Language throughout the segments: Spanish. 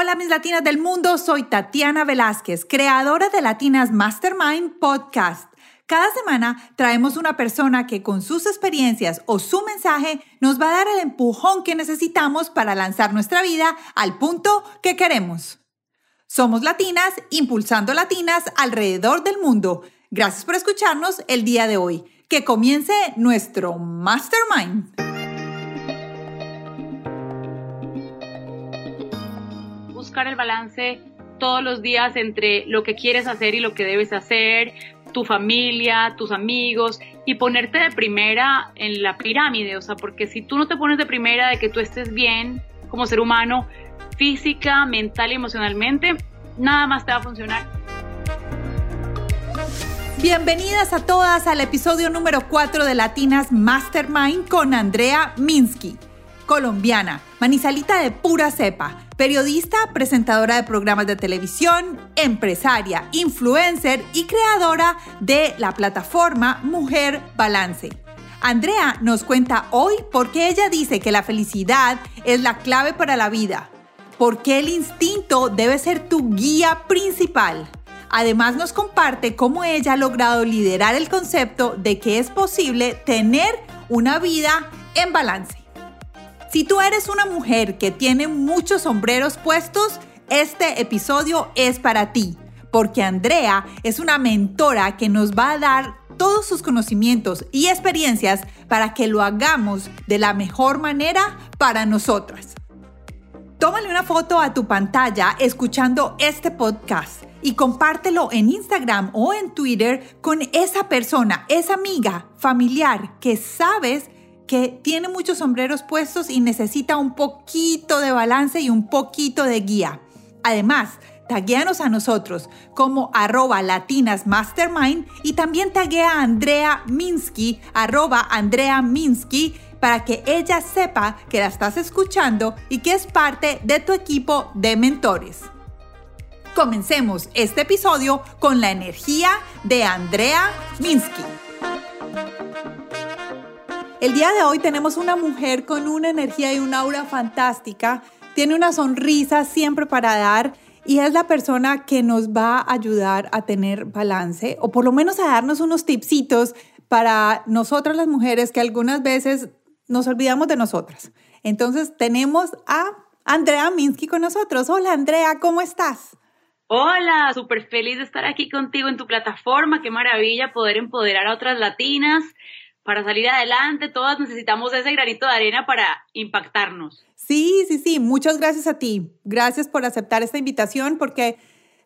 Hola mis latinas del mundo, soy Tatiana Velázquez, creadora de Latinas Mastermind Podcast. Cada semana traemos una persona que con sus experiencias o su mensaje nos va a dar el empujón que necesitamos para lanzar nuestra vida al punto que queremos. Somos latinas impulsando latinas alrededor del mundo. Gracias por escucharnos el día de hoy. Que comience nuestro Mastermind. Buscar el balance todos los días entre lo que quieres hacer y lo que debes hacer, tu familia, tus amigos y ponerte de primera en la pirámide, o sea, porque si tú no te pones de primera de que tú estés bien como ser humano, física, mental y emocionalmente, nada más te va a funcionar. Bienvenidas a todas al episodio número 4 de Latinas Mastermind con Andrea Minsky, colombiana, manizalita de pura cepa, periodista, presentadora de programas de televisión, empresaria, influencer y creadora de la plataforma Mujer Balance. Andrea nos cuenta hoy por qué ella dice que la felicidad es la clave para la vida por qué el instinto debe ser tu guía principal. Además nos comparte cómo ella ha logrado liderar el concepto de que es posible tener una vida en balance. Si tú eres una mujer que tiene muchos sombreros puestos, este episodio es para ti, porque Andrea es una mentora que nos va a dar todos sus conocimientos y experiencias para que lo hagamos de la mejor manera para nosotras. Tómale una foto a tu pantalla escuchando este podcast y compártelo en Instagram o en Twitter con esa persona, esa amiga, familiar que sabes que tiene muchos sombreros puestos y necesita un poquito de balance y un poquito de guía. Además, taguéanos a nosotros como arroba latinasmastermind y también taguea a Andrea Minsky, arroba Andrea Minsky para que ella sepa que la estás escuchando y que es parte de tu equipo de mentores. Comencemos este episodio con la energía de Andrea Minsky. El día de hoy tenemos una mujer con una energía y un aura fantástica, tiene una sonrisa siempre para dar y es la persona que nos va a ayudar a tener balance o por lo menos a darnos unos tipsitos para nosotras las mujeres que algunas veces nos olvidamos de nosotras. Entonces tenemos a Andrea Minsky con nosotros. Hola Andrea, ¿cómo estás? Hola, súper feliz de estar aquí contigo en tu plataforma. Qué maravilla poder empoderar a otras latinas para salir adelante. Todas necesitamos ese granito de arena para impactarnos. Sí, sí, sí. Muchas gracias a ti. Gracias por aceptar esta invitación porque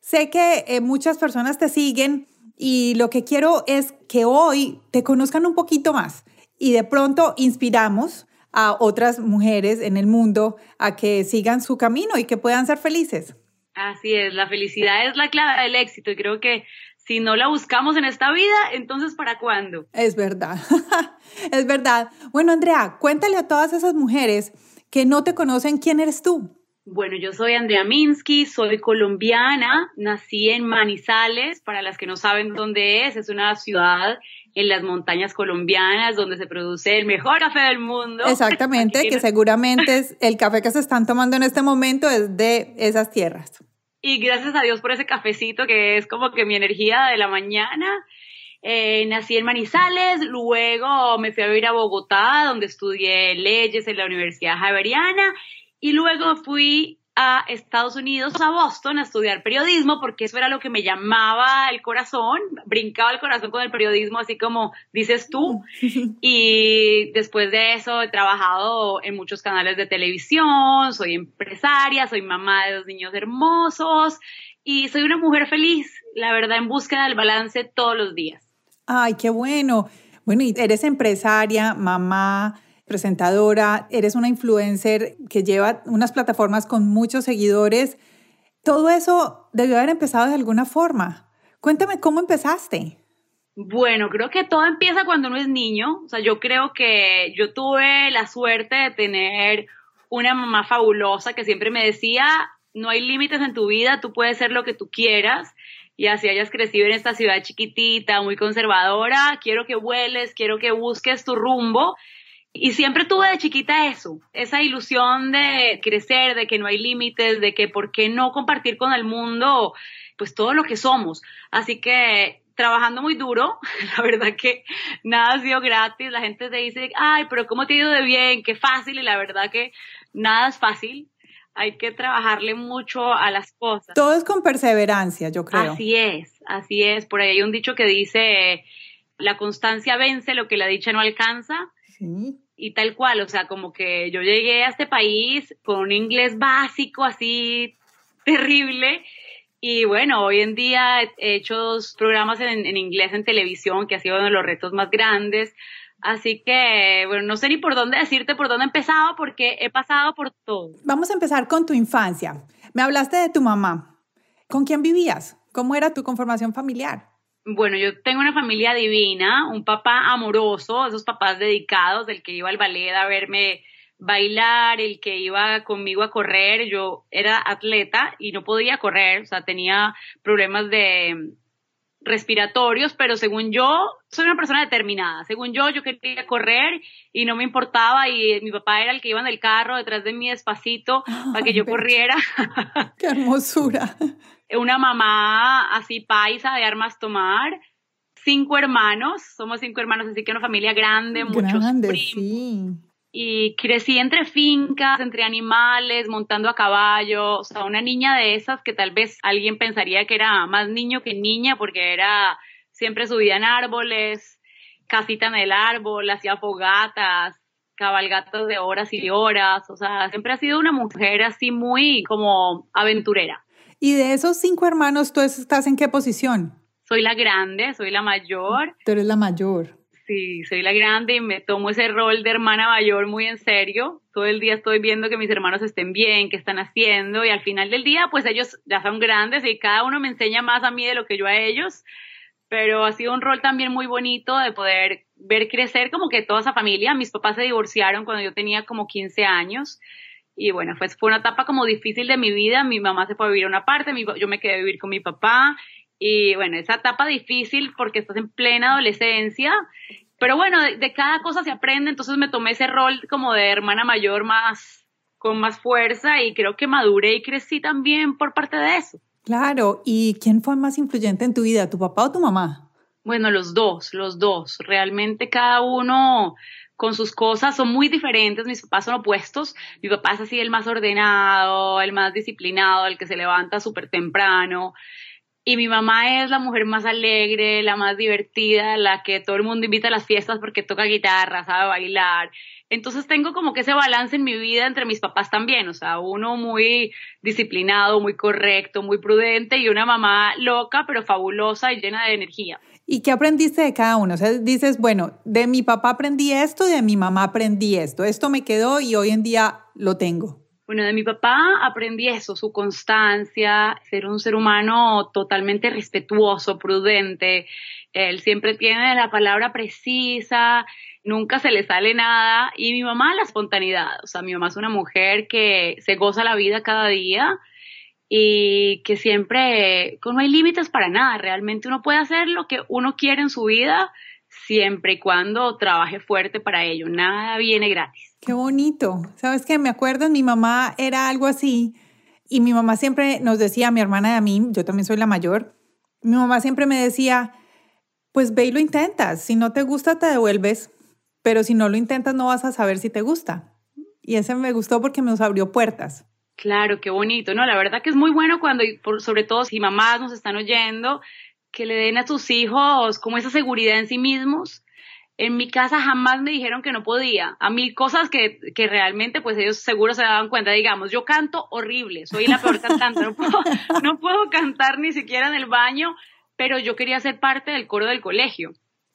sé que eh, muchas personas te siguen y lo que quiero es que hoy te conozcan un poquito más y de pronto inspiramos a otras mujeres en el mundo a que sigan su camino y que puedan ser felices. Así es, la felicidad es la clave del éxito y creo que si no la buscamos en esta vida, entonces ¿para cuándo? Es verdad, es verdad. Bueno, Andrea, cuéntale a todas esas mujeres que no te conocen quién eres tú. Bueno, yo soy Andrea Minsky, soy colombiana, nací en Manizales, para las que no saben dónde es, es una ciudad en las montañas colombianas donde se produce el mejor café del mundo. Exactamente, que seguramente es el café que se están tomando en este momento es de esas tierras. Y gracias a Dios por ese cafecito que es como que mi energía de la mañana. Eh, nací en Manizales, luego me fui a vivir a Bogotá, donde estudié leyes en la Universidad Javeriana, y luego fui a Estados Unidos, a Boston, a estudiar periodismo, porque eso era lo que me llamaba el corazón, brincaba el corazón con el periodismo, así como dices tú. Y después de eso he trabajado en muchos canales de televisión, soy empresaria, soy mamá de dos niños hermosos y soy una mujer feliz, la verdad, en búsqueda del balance todos los días. Ay, qué bueno. Bueno, y eres empresaria, mamá, presentadora, eres una influencer que lleva unas plataformas con muchos seguidores. Todo eso debió haber empezado de alguna forma. Cuéntame cómo empezaste. Bueno, creo que todo empieza cuando uno es niño. O sea, yo creo que yo tuve la suerte de tener una mamá fabulosa que siempre me decía, no hay límites en tu vida, tú puedes ser lo que tú quieras. Y así hayas crecido en esta ciudad chiquitita, muy conservadora, quiero que vueles, quiero que busques tu rumbo Y siempre tuve de chiquita eso, esa ilusión de crecer, de que no hay límites, de que por qué no compartir con el mundo pues todo lo que somos. Así que trabajando muy duro, la verdad que nada ha sido gratis, la gente te dice, ay, pero ¿cómo te ha ido de bien? Qué fácil, y la verdad que nada es fácil, hay que trabajarle mucho a las cosas. Todo es con perseverancia, yo creo. Así es, así es, por ahí hay un dicho que dice, la constancia vence lo que la dicha no alcanza. Sí y tal cual, o sea, como que yo llegué a este país con un inglés básico así terrible y bueno, hoy en día he hecho dos programas en, inglés en televisión que ha sido uno de los retos más grandes. Así que, bueno, no sé ni por dónde decirte por dónde he empezado porque he pasado por todo. Vamos a empezar con tu infancia. Me hablaste de tu mamá. ¿Con quién vivías? ¿Cómo era tu conformación familiar? Bueno, yo tengo una familia divina, un papá amoroso, esos papás dedicados, el que iba al ballet a verme bailar, el que iba conmigo a correr, yo era atleta y no podía correr, o sea, tenía problemas de respiratorios, pero según yo, soy una persona determinada. Según yo, yo quería correr y no me importaba y mi papá era el que iba en el carro detrás de mí despacito para que yo corriera. ¡Qué hermosura! una mamá así paisa de armas tomar, cinco hermanos, somos cinco hermanos, así que una familia grande, muchos grande, primos. Y crecí entre fincas, entre animales, montando a caballo, o sea, una niña de esas que tal vez alguien pensaría que era más niño que niña porque era siempre subida en árboles, casita en el árbol, hacía fogatas, cabalgatas de horas y horas, o sea, siempre ha sido una mujer así muy como aventurera. Y de esos cinco hermanos, ¿tú estás en qué posición? Soy la grande, soy la mayor. Tú eres la mayor. Sí, soy la grande y me tomo ese rol de hermana mayor muy en serio. Todo el día estoy viendo que mis hermanos estén bien, qué están haciendo y al final del día, pues ellos ya son grandes y cada uno me enseña más a mí de lo que yo a ellos. Pero ha sido un rol también muy bonito de poder ver crecer como que toda esa familia. Mis papás se divorciaron cuando yo tenía como 15 años y bueno, pues fue una etapa como difícil de mi vida. Mi mamá se fue a vivir a una parte, yo me quedé a vivir con mi papá. Y bueno, esa etapa difícil porque estás en plena adolescencia. Pero bueno, de, cada cosa se aprende. Entonces me tomé ese rol como de hermana mayor más, con más fuerza y creo que maduré y crecí también por parte de eso. Claro. ¿Y quién fue más influyente en tu vida, tu papá o tu mamá? Bueno, los dos, los dos. Realmente cada uno con sus cosas son muy diferentes, mis papás son opuestos, mi papá es así el más ordenado, el más disciplinado, el que se levanta súper temprano, y mi mamá es la mujer más alegre, la más divertida, la que todo el mundo invita a las fiestas porque toca guitarra, sabe bailar. Entonces tengo como que ese balance en mi vida entre mis papás también, o sea, uno muy disciplinado, muy correcto, muy prudente y una mamá loca pero fabulosa y llena de energía. ¿Y qué aprendiste de cada uno? O sea, dices, bueno, de mi papá aprendí esto de mi mamá aprendí esto. Esto me quedó y hoy en día lo tengo. Bueno, de mi papá aprendí eso, su constancia, ser un ser humano totalmente respetuoso, prudente. Él siempre tiene la palabra precisa, nunca se le sale nada. Y mi mamá la espontaneidad. O sea, mi mamá es una mujer que se goza la vida cada día y que siempre no hay límites para nada, realmente uno puede hacer lo que uno quiere en su vida siempre y cuando trabaje fuerte para ello, nada viene gratis. Qué bonito, sabes que me acuerdo, mi mamá era algo así y mi mamá siempre nos decía, mi hermana y a mí, yo también soy la mayor, mi mamá siempre me decía, pues ve y lo intentas, si no te gusta te devuelves, pero si no lo intentas no vas a saber si te gusta. Y ese me gustó porque nos abrió puertas. Claro, qué bonito, ¿no? La verdad que es muy bueno cuando, sobre todo si mamás nos están oyendo, que le den a sus hijos como esa seguridad en sí mismos. En mi casa jamás me dijeron que no podía. A mí cosas que, que realmente pues ellos seguro se daban cuenta. Digamos, yo canto horrible, soy la peor cantante, no puedo, no puedo cantar ni siquiera en el baño, pero yo quería ser parte del coro del colegio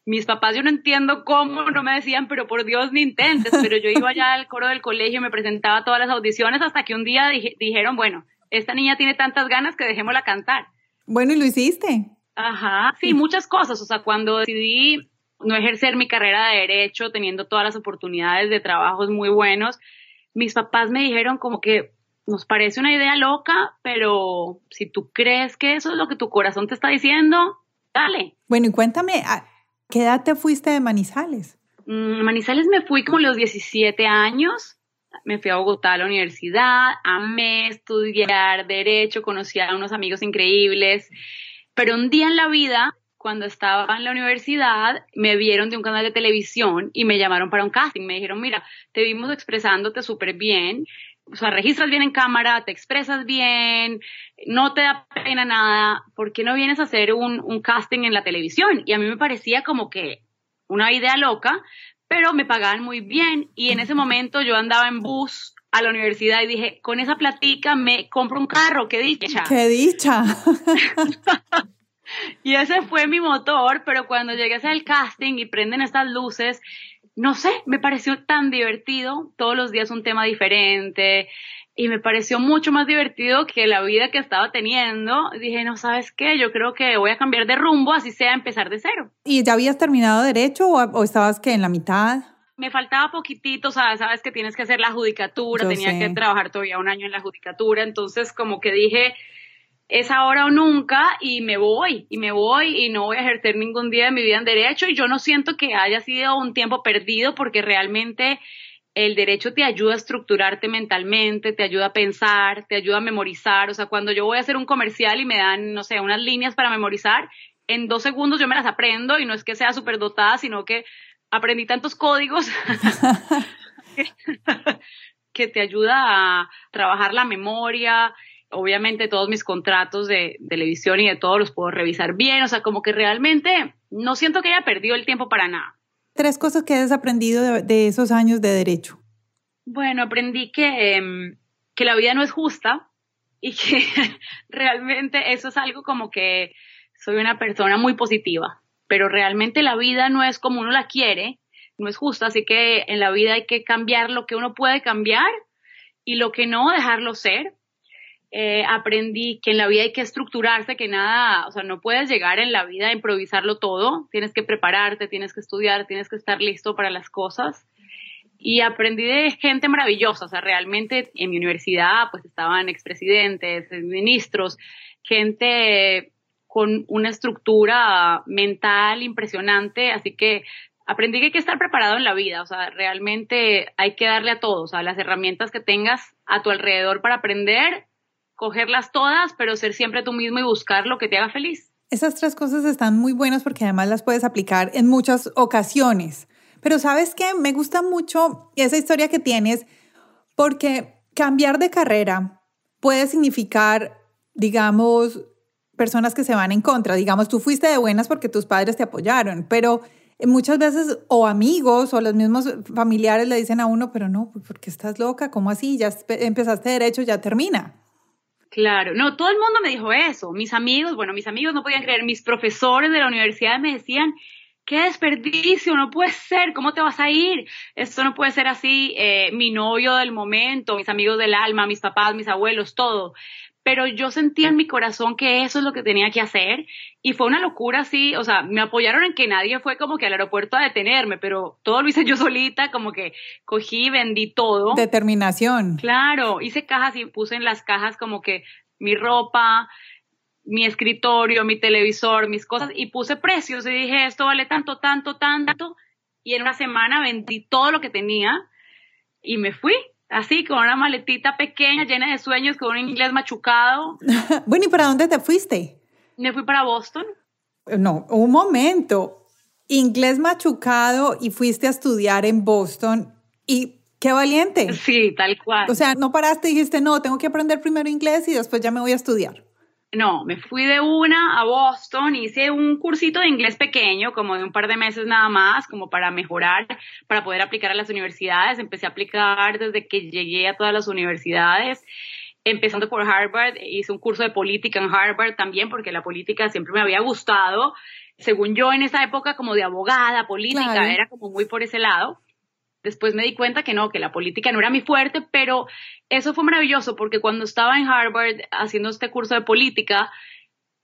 mis papás yo no entiendo cómo no me decían, pero por Dios ni intentes, pero yo iba allá al coro del colegio, me presentaba todas las audiciones hasta que un día dijeron, bueno, esta niña tiene tantas ganas que dejémosla cantar. Bueno, ¿y lo hiciste? Ajá, sí, muchas cosas, o sea, cuando decidí no ejercer mi carrera de derecho, teniendo todas las oportunidades de trabajos muy buenos, mis papás me dijeron como que nos parece una idea loca, pero si tú crees que eso es lo que tu corazón te está diciendo, dale. Bueno, y cuéntame, ¿Qué edad te fuiste de Manizales? Mm, Manizales me fui como los 17 años. Me fui a Bogotá a la universidad, amé estudiar derecho, conocí a unos amigos increíbles. Pero un día en la vida, cuando estaba en la universidad, me vieron de un canal de televisión y me llamaron para un casting. Me dijeron, mira, te vimos expresándote súper bien, o sea, registras bien en cámara, te expresas bien, no te da pena nada, ¿por qué no vienes a hacer un, un casting en la televisión? Y a mí me parecía como que una idea loca, pero me pagaban muy bien y en ese momento yo andaba en bus a la universidad y dije, con esa platica me compro un carro, qué dicha. Qué dicha. y ese fue mi motor, pero cuando llegué a hacer el casting y prenden estas luces, no sé, me pareció tan divertido, todos los días un tema diferente, y me pareció mucho más divertido que la vida que estaba teniendo. Dije, no, ¿sabes qué? Yo creo que voy a cambiar de rumbo, así sea empezar de cero. ¿Y ya habías terminado derecho o, estabas que en la mitad? Me faltaba poquitito, ¿sabes? Sabes que tienes que hacer la judicatura, tenía que trabajar todavía un año en la judicatura, entonces como que dije, es ahora o nunca y me voy, y me voy y no voy a ejercer ningún día de mi vida en derecho y yo no siento que haya sido un tiempo perdido porque realmente el derecho te ayuda a estructurarte mentalmente, te ayuda a pensar, te ayuda a memorizar. O sea, cuando yo voy a hacer un comercial y me dan, no sé, unas líneas para memorizar, en dos segundos yo me las aprendo y no es que sea súper dotada, sino que aprendí tantos códigos que te ayuda a trabajar la memoria. Obviamente todos mis contratos de, televisión y de todos los puedo revisar bien. O sea, como que realmente no siento que haya perdido el tiempo para nada. Tres cosas que has aprendido de, esos años de derecho. Bueno, aprendí que, em, que la vida no es justa y que realmente eso es algo como que soy una persona muy positiva, pero realmente la vida no es como uno la quiere, no es justa, así que en la vida hay que cambiar lo que uno puede cambiar y lo que no, dejarlo ser eh, aprendí que en la vida hay que estructurarse, que nada, o sea, no puedes llegar en la vida a improvisarlo todo, tienes que prepararte, tienes que estudiar, tienes que estar listo para las cosas. Y aprendí de gente maravillosa, o sea, realmente en mi universidad pues estaban expresidentes, ministros, gente con una estructura mental impresionante, así que aprendí que hay que estar preparado en la vida, o sea, realmente hay que darle a todos, a las herramientas que tengas a tu alrededor para aprender, cogerlas todas, pero ser siempre tú mismo y buscar lo que te haga feliz. Esas tres cosas están muy buenas porque además las puedes aplicar en muchas ocasiones. Pero sabes qué, me gusta mucho esa historia que tienes porque cambiar de carrera puede significar, digamos, personas que se van en contra. Digamos, tú fuiste de buenas porque tus padres te apoyaron, pero muchas veces o amigos o los mismos familiares le dicen a uno, pero no, porque estás loca? ¿Cómo así? Ya empezaste derecho, ya termina. Claro, no, todo el mundo me dijo eso. Mis amigos, bueno, mis amigos no podían creer, mis profesores de la universidad me decían, qué desperdicio, no puede ser, ¿cómo te vas a ir? Esto no puede ser así. Eh, mi novio del momento, mis amigos del alma, mis papás, mis abuelos, todo pero yo sentía en mi corazón que eso es lo que tenía que hacer y fue una locura así, o sea, me apoyaron en que nadie fue como que al aeropuerto a detenerme, pero todo lo hice yo solita, como que cogí, vendí todo. Determinación. Claro, hice cajas y puse en las cajas como que mi ropa, mi escritorio, mi televisor, mis cosas y puse precios y dije, esto vale tanto, tanto, tanto y en una semana vendí todo lo que tenía y me fui así, con una maletita pequeña, llena de sueños, con un inglés machucado. bueno, ¿y para dónde te fuiste? Me fui para Boston. No, un momento. Inglés machucado y fuiste a estudiar en Boston. Y qué valiente. Sí, tal cual. O sea, no paraste y dijiste, no, tengo que aprender primero inglés y después ya me voy a estudiar. No, me fui de una a Boston, hice un cursito de inglés pequeño, como de un par de meses nada más, como para mejorar, para poder aplicar a las universidades. Empecé a aplicar desde que llegué a todas las universidades, empezando por Harvard, hice un curso de política en Harvard también, porque la política siempre me había gustado. Según yo, en esa época, como de abogada, política, era como muy por ese lado. Después me di cuenta que no, que la política no era mi fuerte, pero eso fue maravilloso porque cuando estaba en Harvard haciendo este curso de política,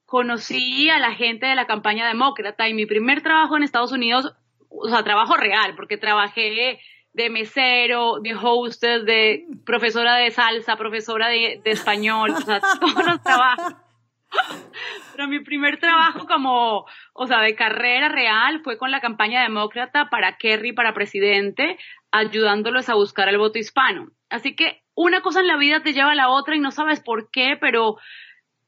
conocí a la gente de la campaña demócrata y mi primer trabajo en Estados Unidos, o sea, trabajo real, porque trabajé de mesero, de hostess, de profesora de salsa, profesora de, de español, o sea, todos los trabajos. Pero mi primer trabajo como o sea, de carrera real, fue con la campaña demócrata para Kerry para presidente, ayudándolos a buscar el voto hispano. Así que una cosa en la vida te lleva a la otra y no sabes por qué, pero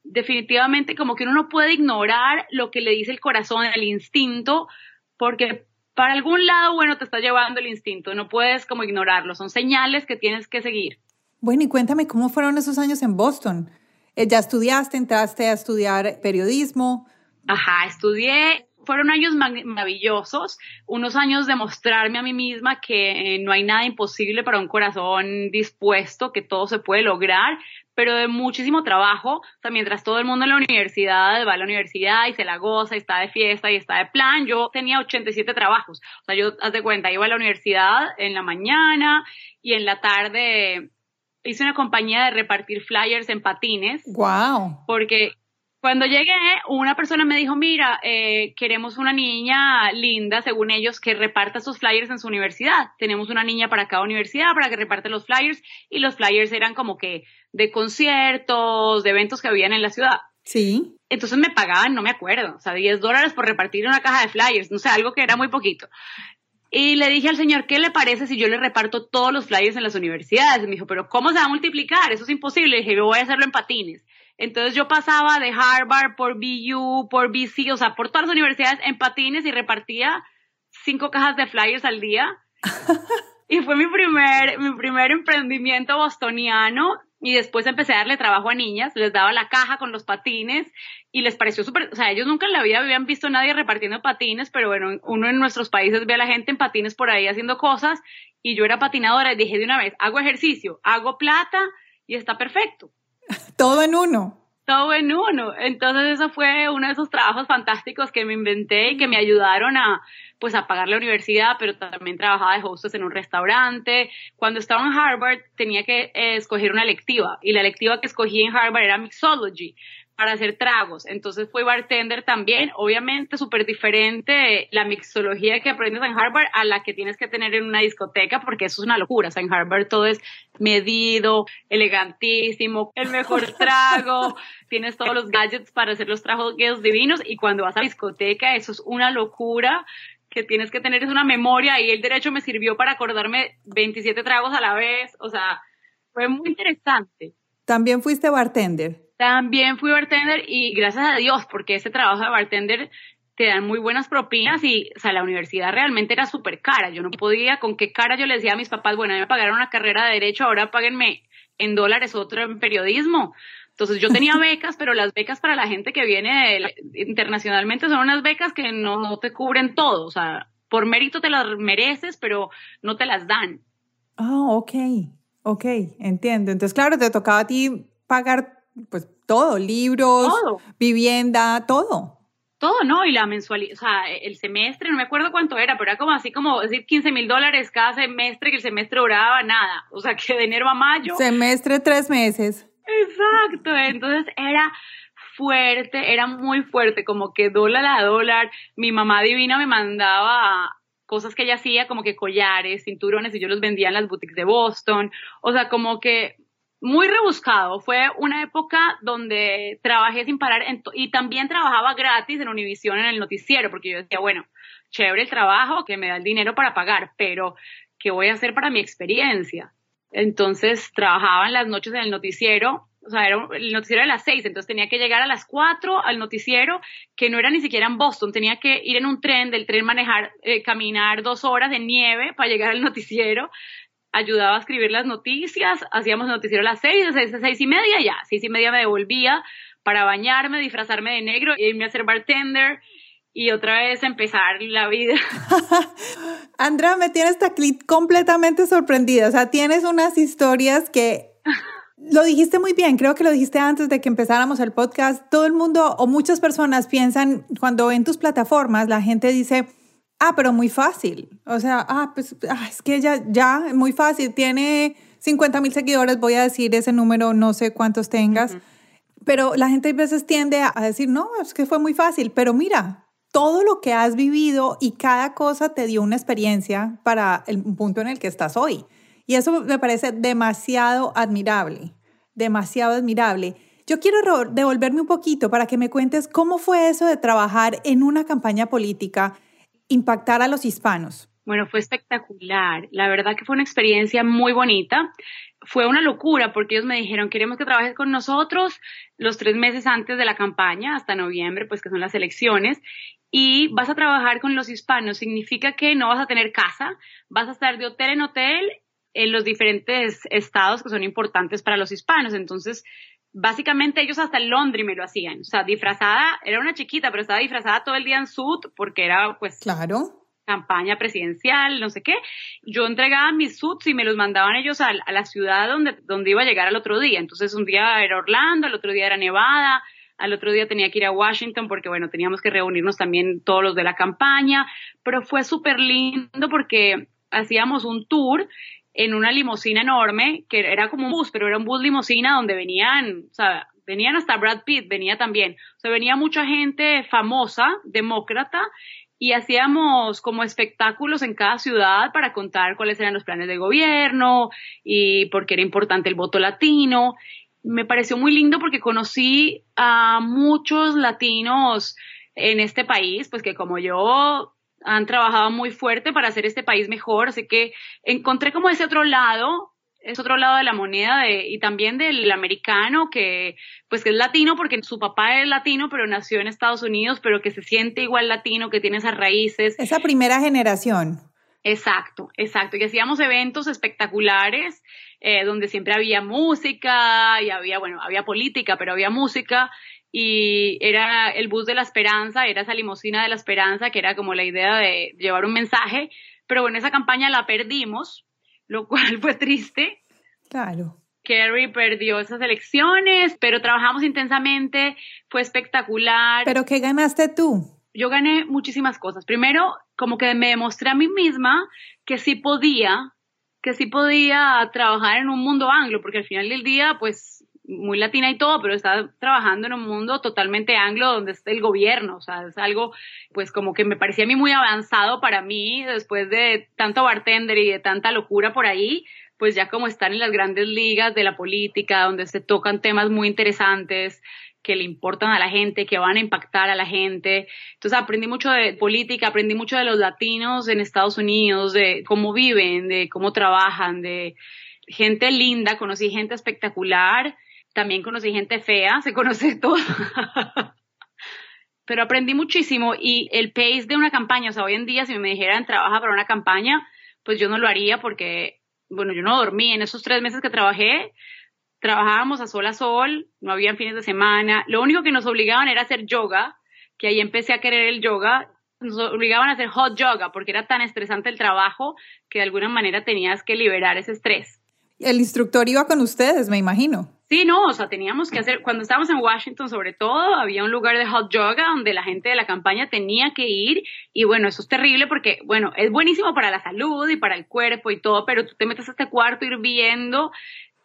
definitivamente como que uno no puede ignorar lo que le dice el corazón, el instinto, porque para algún lado, bueno, te está llevando el instinto, no puedes como ignorarlo, son señales que tienes que seguir. Bueno, y cuéntame cómo fueron esos años en Boston. Eh, ¿Ya estudiaste, entraste a estudiar periodismo? Ajá, estudié fueron años maravillosos, unos años de mostrarme a mí misma que eh, no hay nada imposible para un corazón dispuesto, que todo se puede lograr, pero de muchísimo trabajo. O sea, mientras todo el mundo en la universidad va a la universidad y se la goza y está de fiesta y está de plan, yo tenía 87 trabajos. O sea, yo, haz de cuenta, iba a la universidad en la mañana y en la tarde hice una compañía de repartir flyers en patines. ¡Wow! Porque cuando llegué, una persona me dijo, mira, eh, queremos una niña linda, según ellos, que reparta sus flyers en su universidad. Tenemos una niña para cada universidad para que reparte los flyers y los flyers eran como que de conciertos, de eventos que habían en la ciudad. Sí. Entonces me pagaban, no me acuerdo, o sea, 10 dólares por repartir una caja de flyers, no sé, algo que era muy poquito. Y le dije al señor, ¿qué le parece si yo le reparto todos los flyers en las universidades? Y me dijo, pero ¿cómo se va a multiplicar? Eso es imposible. Le dije, yo voy a hacerlo en patines. Entonces yo pasaba de Harvard por BU, por BC, o sea, por todas las universidades en patines y repartía cinco cajas de flyers al día. y fue mi primer, mi primer emprendimiento bostoniano y después empecé a darle trabajo a niñas, les daba la caja con los patines y les pareció súper, o sea, ellos nunca en la vida habían visto a nadie repartiendo patines, pero bueno, uno en nuestros países ve a la gente en patines por ahí haciendo cosas y yo era patinadora y dije de una vez, hago ejercicio, hago plata y está perfecto. Todo en uno. Todo en uno. Entonces eso fue uno de esos trabajos fantásticos que me inventé y que me ayudaron a, pues, a pagar la universidad, pero también trabajaba de hostess en un restaurante. Cuando estaba en Harvard tenía que eh, escoger una electiva y la electiva que escogí en Harvard era mixology para hacer tragos. Entonces fui bartender también, obviamente súper diferente la mixología que aprendes en Harvard a la que tienes que tener en una discoteca, porque eso es una locura. O sea, en Harvard todo es medido, elegantísimo, el mejor trago, tienes todos los gadgets para hacer los tragos divinos y cuando vas a discoteca eso es una locura que tienes que tener es una memoria y el derecho me sirvió para acordarme 27 tragos a la vez, o sea, fue muy interesante. También fuiste bartender. También fui bartender y gracias a Dios, porque ese trabajo de bartender te dan muy buenas propinas y, o sea, la universidad realmente era súper cara. Yo no podía, con qué cara yo le decía a mis papás, bueno, me pagaron una carrera de derecho, ahora páguenme en dólares otro en periodismo. Entonces yo tenía becas, pero las becas para la gente que viene internacionalmente son unas becas que no, no, te cubren todo. O sea, por mérito te las mereces, pero no te las dan. Ah, ok, ok, entiendo. Entonces, claro, te tocaba a ti pagar pues todo, libros, vivienda, todo. Todo, ¿no? Y la mensualidad, o sea, el semestre, no me acuerdo cuánto era, pero era como así como decir 15 mil dólares cada semestre, que el semestre duraba nada, o sea, que de enero a mayo. Semestre tres meses. Exacto, entonces era fuerte, era muy fuerte, como que dólar a dólar. Mi mamá divina me mandaba cosas que ella hacía, como que collares, cinturones, y yo los vendía en las boutiques de Boston. O sea, como que muy rebuscado. Fue una época donde trabajé sin parar y también trabajaba gratis en Univision en el noticiero, porque yo decía, bueno, chévere el trabajo, que me da el dinero para pagar, pero ¿qué voy a hacer para mi experiencia? Entonces trabajaba en las noches en el noticiero, o sea, era el noticiero de las seis, entonces tenía que llegar a las cuatro al noticiero, que no era ni siquiera en Boston, tenía que ir en un tren, del tren manejar, eh, caminar dos horas de nieve para llegar al noticiero, ayudaba a escribir las noticias, hacíamos noticiero a las seis, a seis, seis y media ya, seis y media me devolvía para bañarme, disfrazarme de negro, irme a ser bartender y otra vez empezar la vida. Andrea, me tienes completamente sorprendida, o sea, tienes unas historias que... Lo dijiste muy bien, creo que lo dijiste antes de que empezáramos el podcast. Todo el mundo o muchas personas piensan, cuando ven tus plataformas, la gente dice, Ah, pero muy fácil. O sea, ah, pues ah, es que ella ya, muy fácil. Tiene 50 mil seguidores, voy a decir ese número, no sé cuántos tengas. Pero la gente a veces tiende a decir, no, es que fue muy fácil. Pero mira, todo lo que has vivido y cada cosa te dio una experiencia para el punto en el que estás hoy. Y eso me parece demasiado admirable, demasiado admirable. Yo quiero devolverme un poquito para que me cuentes cómo fue eso de trabajar en una campaña política, impactar a los hispanos. Bueno, fue espectacular. La verdad que fue una experiencia muy bonita. Fue una locura porque ellos me dijeron, queremos que trabajes con nosotros los tres meses antes de la campaña, hasta noviembre, pues que son las elecciones, y vas a trabajar con los hispanos. Significa que no vas a tener casa, vas a estar de hotel en hotel en los diferentes estados que son importantes para los hispanos. Entonces, básicamente ellos hasta en Londres me lo hacían. O sea, disfrazada, era una chiquita, pero estaba disfrazada todo el día en suit porque era pues... Claro campaña presidencial, no sé qué. Yo entregaba mis suits y me los mandaban ellos a, la ciudad donde, donde iba a llegar al otro día. Entonces un día era Orlando, al otro día era Nevada, al otro día tenía que ir a Washington porque, bueno, teníamos que reunirnos también todos los de la campaña, pero fue súper lindo porque hacíamos un tour en una limusina enorme, que era como un bus, pero era un bus limusina donde venían, o sea, venían hasta Brad Pitt, venía también. O sea, venía mucha gente famosa, demócrata, y hacíamos como espectáculos en cada ciudad para contar cuáles eran los planes de gobierno y por qué era importante el voto latino. Me pareció muy lindo porque conocí a muchos latinos en este país, pues que como yo han trabajado muy fuerte para hacer este país mejor, así que encontré como ese otro lado es otro lado de la moneda y también del americano que pues que es latino porque su papá es latino pero nació en Estados Unidos pero que se siente igual latino que tiene esas raíces. Esa primera generación. Exacto exacto. Y hacíamos eventos espectaculares eh, donde siempre había música y había bueno había política pero había música y era el bus de la esperanza era esa limusina de la esperanza que era como la idea de llevar un mensaje pero bueno esa campaña la perdimos lo cual fue triste. Claro. Kerry perdió esas elecciones, pero trabajamos intensamente, fue espectacular. ¿Pero qué ganaste tú? Yo gané muchísimas cosas. Primero, como que me demostré a mí misma que sí podía, que sí podía trabajar en un mundo anglo, porque al final del día, pues muy latina y todo, pero está trabajando en un mundo totalmente anglo donde está el gobierno, o sea, es algo pues como que me parecía a mí muy avanzado para mí después de tanto bartender y de tanta locura por ahí, pues ya como están en las grandes ligas de la política, donde se tocan temas muy interesantes que le importan a la gente, que van a impactar a la gente. Entonces aprendí mucho de política, aprendí mucho de los latinos en Estados Unidos, de cómo viven, de cómo trabajan, de gente linda, conocí gente espectacular también conocí gente fea, se conoce todo. Pero aprendí muchísimo y el pace de una campaña, o sea, hoy en día si me dijeran trabaja para una campaña, pues yo no lo haría porque, bueno, yo no dormí en esos tres meses que trabajé, trabajábamos a sol a sol, no había fines de semana, lo único que nos obligaban era hacer yoga, que ahí empecé a querer el yoga, nos obligaban a hacer hot yoga porque era tan estresante el trabajo que de alguna manera tenías que liberar ese estrés. El instructor iba con ustedes, me imagino. Sí, no, o sea, teníamos que hacer, cuando estábamos en Washington sobre todo, había un lugar de hot yoga donde la gente de la campaña tenía que ir y bueno, eso es terrible porque, bueno, es buenísimo para la salud y para el cuerpo y todo, pero tú te metes a este cuarto hirviendo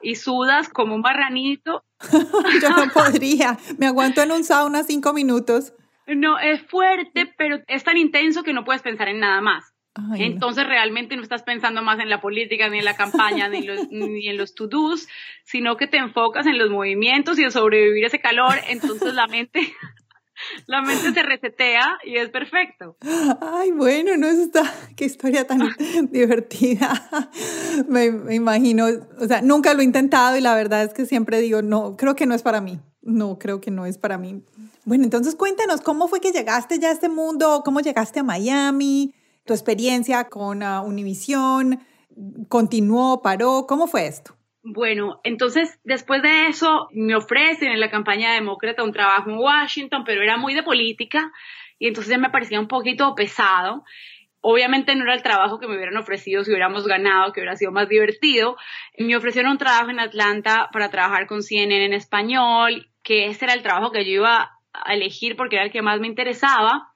y sudas como un barranito. Yo no podría, me aguanto en un sauna cinco minutos. No, es fuerte, pero es tan intenso que no puedes pensar en nada más. Entonces realmente no estás pensando más en la política, ni en la campaña, ni, ni en los to-dos, sino que te enfocas en los movimientos y en sobrevivir ese calor. Entonces la mente, la mente se resetea y es perfecto. Ay, bueno, no está, qué historia tan divertida. Me, me, imagino, o sea, nunca lo he intentado y la verdad es que siempre digo, no, creo que no es para mí. No, creo que no es para mí. Bueno, entonces cuéntanos, ¿cómo fue que llegaste ya a este mundo? ¿Cómo llegaste a Miami? Tu experiencia con uh, Univision, continuó, paró, ¿cómo fue esto? Bueno, entonces después de eso me ofrecen en la campaña demócrata un trabajo en Washington, pero era muy de política y entonces me parecía un poquito pesado. Obviamente no era el trabajo que me hubieran ofrecido si hubiéramos ganado, que hubiera sido más divertido. Me ofrecieron un trabajo en Atlanta para trabajar con CNN en español, que ese era el trabajo que yo iba a elegir porque era el que más me interesaba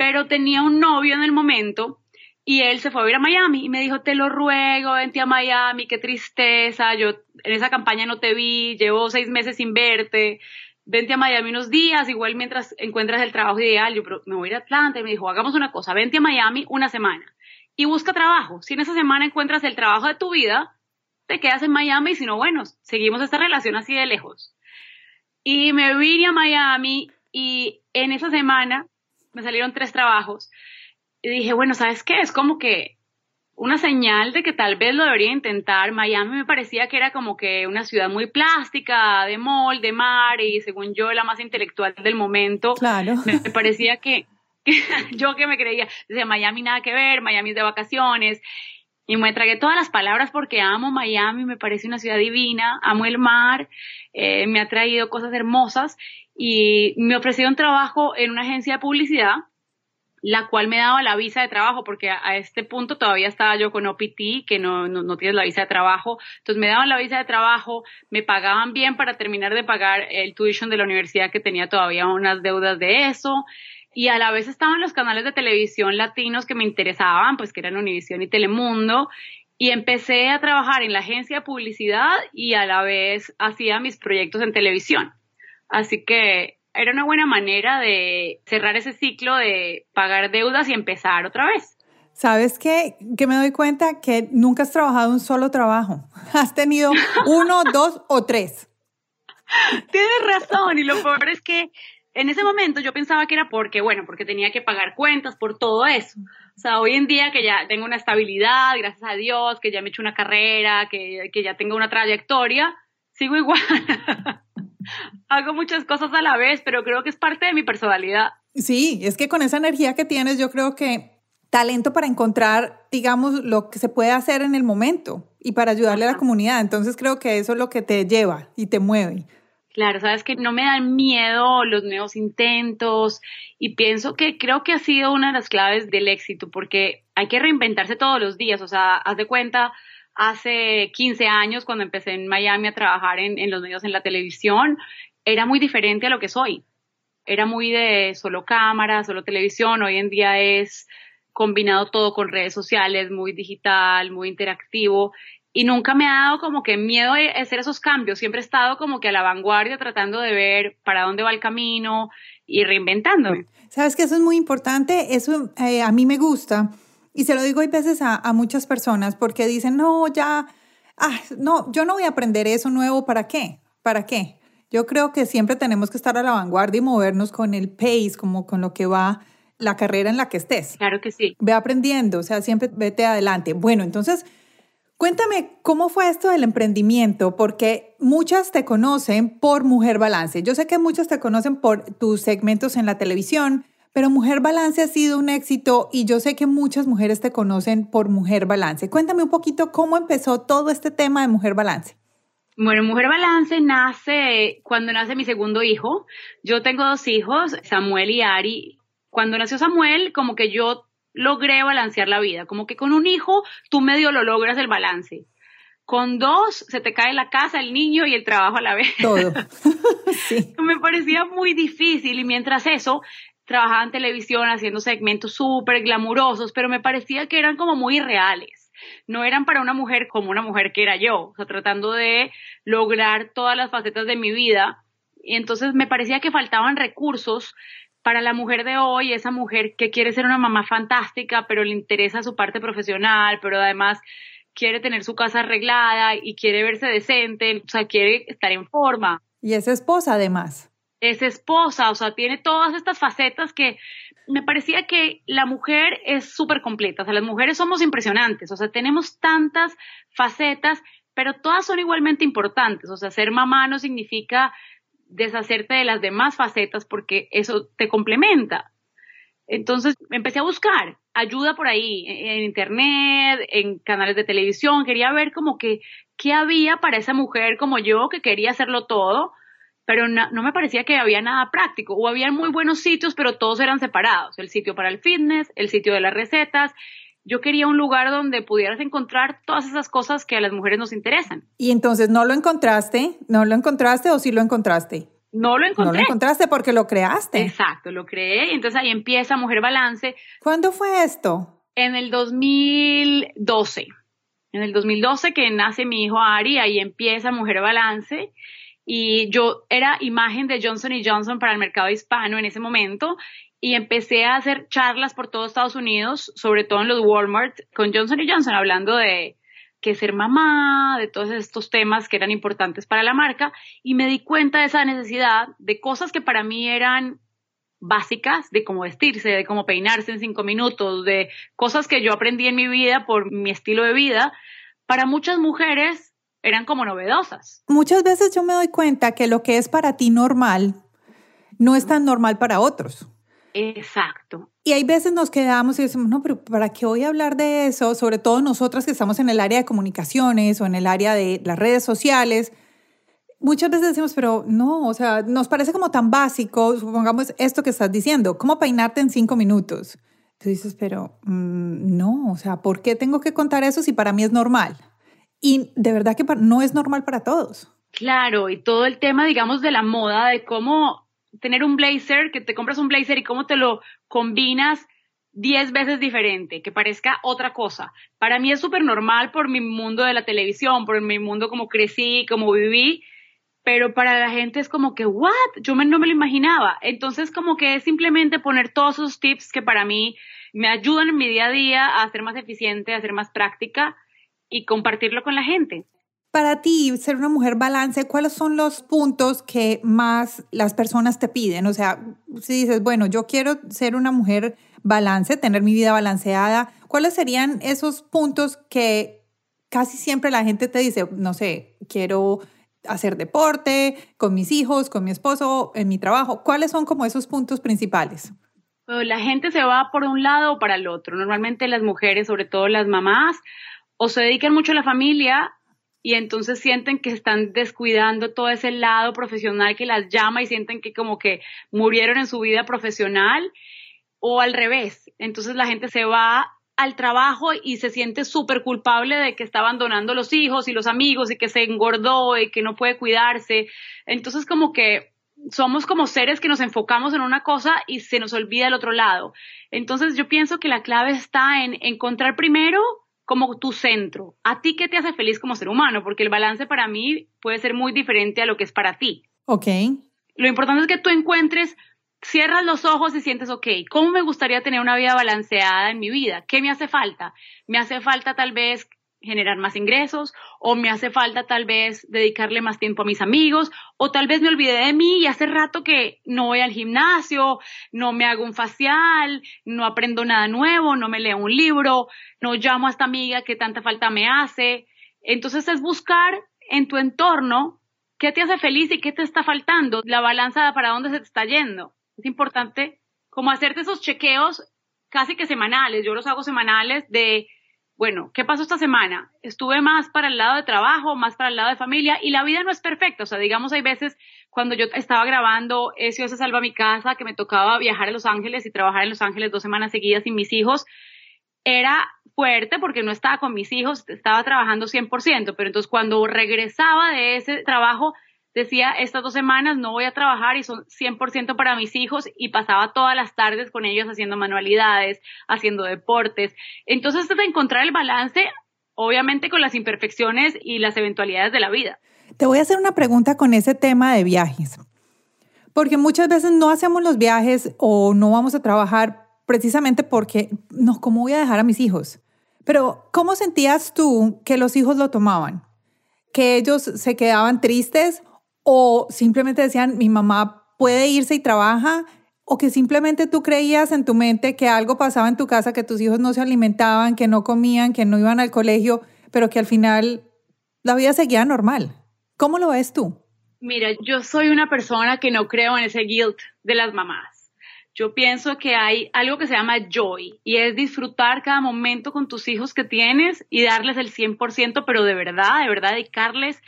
pero tenía un novio en el momento y él se fue a ir a Miami y me dijo, te lo ruego, vente a Miami, qué tristeza, yo en esa campaña no te vi, llevo seis meses sin verte, vente a Miami unos días, igual mientras encuentras el trabajo ideal, yo me voy a ir a Atlanta y me dijo, hagamos una cosa, vente a Miami una semana y busca trabajo, si en esa semana encuentras el trabajo de tu vida, te quedas en Miami y si no, bueno, seguimos esta relación así de lejos. Y me vine a Miami y en esa semana me salieron tres trabajos. Y dije, bueno, ¿sabes qué? Es como que una señal de que tal vez lo debería intentar. Miami me parecía que era como que una ciudad muy plástica, de mall, de mar, y según yo, la más intelectual del momento. Claro. Me parecía que, yo que me creía, decía, Miami nada que ver, Miami es de vacaciones. Y me tragué todas las palabras porque amo Miami, me parece una ciudad divina, amo el mar, eh, me ha traído cosas hermosas y me ofrecieron trabajo en una agencia de publicidad la cual me daba la visa de trabajo, porque a, este punto todavía estaba yo con OPT, que no, no, tienes la visa de trabajo. Entonces me daban la visa de trabajo, me pagaban bien para terminar de pagar el tuition de la universidad, que tenía todavía unas deudas de eso. Y a la vez estaban los canales de televisión latinos que me interesaban, pues que eran Univision y Telemundo. Y empecé a trabajar en la agencia de publicidad y a la vez hacía mis proyectos en televisión. Así que era una buena manera de cerrar ese ciclo de pagar deudas y empezar otra vez. ¿Sabes qué? Que me doy cuenta que nunca has trabajado un solo trabajo. Has tenido uno, dos o tres. Tienes razón. Y lo peor es que en ese momento yo pensaba que era porque, bueno, porque tenía que pagar cuentas por todo eso. O sea, hoy en día que ya tengo una estabilidad, gracias a Dios, que ya me he hecho una carrera, que, que ya tengo una trayectoria, sigo igual. hago muchas cosas a la vez, pero creo que es parte de mi personalidad. Sí, es que con esa energía que tienes, yo creo que talento para encontrar, digamos, lo que se puede hacer en el momento y para ayudarle a la comunidad. Entonces creo que eso es lo que te lleva y te mueve. Claro, sabes que no me dan miedo los nuevos intentos y pienso que creo que ha sido una de las claves del éxito porque hay que reinventarse todos los días, o sea, haz de cuenta, hace 15 años, cuando empecé en Miami a trabajar en, los medios en la televisión, era muy diferente a lo que soy. Era muy de solo cámara, solo televisión. Hoy en día es combinado todo con redes sociales, muy digital, muy interactivo. Y nunca me ha dado como que miedo hacer esos cambios. Siempre he estado como que a la vanguardia tratando de ver para dónde va el camino y reinventándome. Sabes que eso es muy importante. Eso eh, a mí me gusta y se lo digo hay veces a, muchas personas porque dicen, no, ya, ah, no, yo no voy a aprender eso nuevo, ¿para qué? ¿Para qué? Yo creo que siempre tenemos que estar a la vanguardia y movernos con el pace, como con lo que va la carrera en la que estés. Claro que sí. Ve aprendiendo, o sea, siempre vete adelante. Bueno, entonces, cuéntame cómo fue esto del emprendimiento, porque muchas te conocen por Mujer Balance. Yo sé que muchas te conocen por tus segmentos en la televisión, pero Mujer Balance ha sido un éxito y yo sé que muchas mujeres te conocen por Mujer Balance. Cuéntame un poquito cómo empezó todo este tema de Mujer Balance. Bueno, Mujer Balance nace cuando nace mi segundo hijo. Yo tengo dos hijos, Samuel y Ari. Cuando nació Samuel, como que yo logré balancear la vida, como que con un hijo tú medio lo logras el balance. Con dos se te cae la casa, el niño y el trabajo a la vez. Todo. sí. Me parecía muy difícil y mientras eso trabajaba en televisión haciendo segmentos súper glamurosos, pero me parecía que eran como muy irreales. No eran para una mujer como una mujer que era yo, tratando de lograr todas las facetas de mi vida. Entonces me parecía que faltaban recursos para la mujer de hoy, esa mujer que quiere ser una mamá fantástica, pero le interesa su parte profesional, pero además quiere tener su casa arreglada y quiere verse decente, o sea, quiere estar en forma. Y es esposa además es esposa, o sea, tiene todas estas facetas que me parecía que la mujer es súper completa, o sea, las mujeres somos impresionantes, o sea, tenemos tantas facetas, pero todas son igualmente importantes, o sea, ser mamá no significa deshacerte de las demás facetas porque eso te complementa. Entonces empecé a buscar ayuda por ahí, en internet, en canales de televisión, quería ver como que qué había para esa mujer como yo que quería hacerlo todo pero no, me parecía que había nada práctico. O había muy buenos sitios, pero todos eran separados. El sitio para el fitness, el sitio de las recetas. Yo quería un lugar donde pudieras encontrar todas esas cosas que a las mujeres nos interesan. Y entonces, ¿no lo encontraste? ¿No lo encontraste o sí lo encontraste? No lo encontré. No lo encontraste porque lo creaste. Exacto, lo creé. Y entonces ahí empieza Mujer Balance. ¿Cuándo fue esto? En el 2012. En el 2012 que nace mi hijo Ari, ahí empieza Mujer Balance y yo era imagen de Johnson Johnson para el mercado hispano en ese momento y empecé a hacer charlas por todo Estados Unidos, sobre todo en los Walmart, con Johnson Johnson, hablando de, que ser mamá, de todos estos temas que eran importantes para la marca, y me di cuenta de esa necesidad de cosas que para mí eran básicas, de cómo vestirse, de cómo peinarse en cinco minutos, de cosas que yo aprendí en mi vida por mi estilo de vida, para muchas mujeres eran como novedosas. Muchas veces yo me doy cuenta que lo que es para ti normal no es tan normal para otros. Exacto. Y hay veces nos quedamos y decimos, no, pero ¿para qué voy a hablar de eso? Sobre todo nosotras que estamos en el área de comunicaciones o en el área de las redes sociales. Muchas veces decimos, pero no, o sea, nos parece como tan básico, supongamos esto que estás diciendo, ¿cómo peinarte en cinco minutos? Tú dices, pero mm, no, o sea, ¿por qué tengo que contar eso si para mí es normal? Y de verdad que no es normal para todos. Claro, y todo el tema, digamos, de la moda, de cómo tener un blazer, que te compras un blazer y cómo te lo combinas diez veces diferente, que parezca otra cosa. Para mí es súper normal por mi mundo de la televisión, por mi mundo como crecí, como viví, pero para la gente es como que, ¿what? Yo no me lo imaginaba. Entonces, como que es simplemente poner todos esos tips que para mí me ayudan en mi día a día a ser más eficiente, a ser más práctica y compartirlo con la gente. Para ti, ser una mujer balance, ¿cuáles son los puntos que más las personas te piden? O sea, si dices, bueno, yo quiero ser una mujer balance, tener mi vida balanceada, ¿cuáles serían esos puntos que casi siempre la gente te dice, no sé, quiero hacer deporte con mis hijos, con mi esposo, en mi trabajo? ¿Cuáles son como esos puntos principales? La gente se va por un lado o para el otro. Normalmente las mujeres, sobre todo las mamás, o se dedican mucho a la familia y entonces sienten que están descuidando todo ese lado profesional que las llama y sienten que como que murieron en su vida profesional o al revés. Entonces la gente se va al trabajo y se siente súper culpable de que está abandonando los hijos y los amigos y que se engordó y que no puede cuidarse. Entonces como que somos como seres que nos enfocamos en una cosa y se nos olvida el otro lado. Entonces yo pienso que la clave está en encontrar primero como tu centro. ¿A ti qué te hace feliz como ser humano? Porque el balance para mí puede ser muy diferente a lo que es para ti. Ok. Lo importante es que tú encuentres, cierras los ojos y sientes, ok, ¿cómo me gustaría tener una vida balanceada en mi vida? ¿Qué me hace falta? Me hace falta tal vez generar más ingresos o me hace falta tal vez dedicarle más tiempo a mis amigos o tal vez me olvidé de mí y hace rato que no voy al gimnasio, no me hago un facial, no aprendo nada nuevo, no me leo un libro, no llamo a esta amiga que tanta falta me hace. Entonces es buscar en tu entorno qué te hace feliz y qué te está faltando, la balanza para dónde se te está yendo. Es importante como hacerte esos chequeos casi que semanales, yo los hago semanales de bueno, ¿qué pasó esta semana? Estuve más para el lado de trabajo, más para el lado de familia y la vida no es perfecta. O sea, digamos, hay veces cuando yo estaba grabando Eso se salva mi casa, que me tocaba viajar a Los Ángeles y trabajar en Los Ángeles dos semanas seguidas sin mis hijos, era fuerte porque no estaba con mis hijos, estaba trabajando 100%, pero entonces cuando regresaba de ese trabajo, decía, estas dos semanas no voy a trabajar y son 100% para mis hijos y pasaba todas las tardes con ellos haciendo manualidades, haciendo deportes. Entonces, es encontrar el balance, obviamente con las imperfecciones y las eventualidades de la vida. Te voy a hacer una pregunta con ese tema de viajes, porque muchas veces no hacemos los viajes o no vamos a trabajar precisamente porque, no, ¿cómo voy a dejar a mis hijos? Pero, ¿cómo sentías tú que los hijos lo tomaban? ¿Que ellos se quedaban tristes o simplemente decían, mi mamá puede irse y trabaja, o que simplemente tú creías en tu mente que algo pasaba en tu casa, que tus hijos no se alimentaban, que no comían, que no iban al colegio, pero que al final la vida seguía normal. ¿Cómo lo ves tú? Mira, yo soy una persona que no creo en ese guilt de las mamás. Yo pienso que hay algo que se llama joy y es disfrutar cada momento con tus hijos que tienes y darles el 100%, pero de verdad, de verdad dedicarles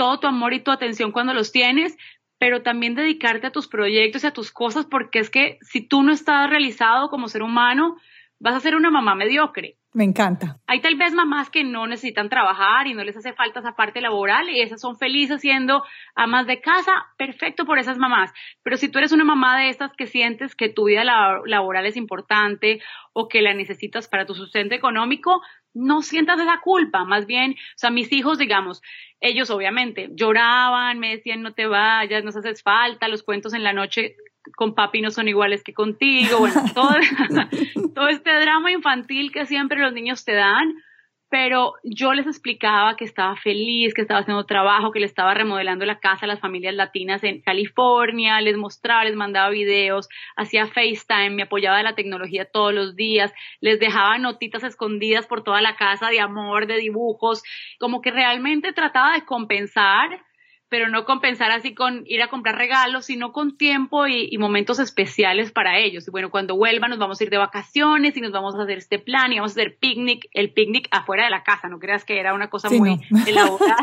todo tu amor y tu atención cuando los tienes, pero también dedicarte a tus proyectos y a tus cosas, porque es que si tú no estás realizado como ser humano, vas a ser una mamá mediocre. Me encanta. Hay tal vez mamás que no necesitan trabajar y no les hace falta esa parte laboral y esas son felices siendo amas de casa, perfecto por esas mamás. Pero si tú eres una mamá de estas que sientes que tu vida laboral es importante o que la necesitas para tu sustento económico, no sientas esa culpa. Más bien, o sea, mis hijos, digamos, ellos obviamente lloraban, me decían no te vayas, nos haces falta, los cuentos en la noche con papi no son iguales que contigo, bueno, todo, todo este drama infantil que siempre los niños te dan, pero yo les explicaba que estaba feliz, que estaba haciendo trabajo, que le estaba remodelando la casa a las familias latinas en California, les mostraba, les mandaba videos, hacía FaceTime, me apoyaba de la tecnología todos los días, les dejaba notitas escondidas por toda la casa de amor, de dibujos, como que realmente trataba de compensar pero no compensar así con ir a comprar regalos, sino con tiempo y, momentos especiales para ellos. Y bueno, cuando vuelvan nos vamos a ir de vacaciones y nos vamos a hacer este plan y vamos a hacer picnic, el picnic afuera de la casa, no creas que era una cosa muy elaborada.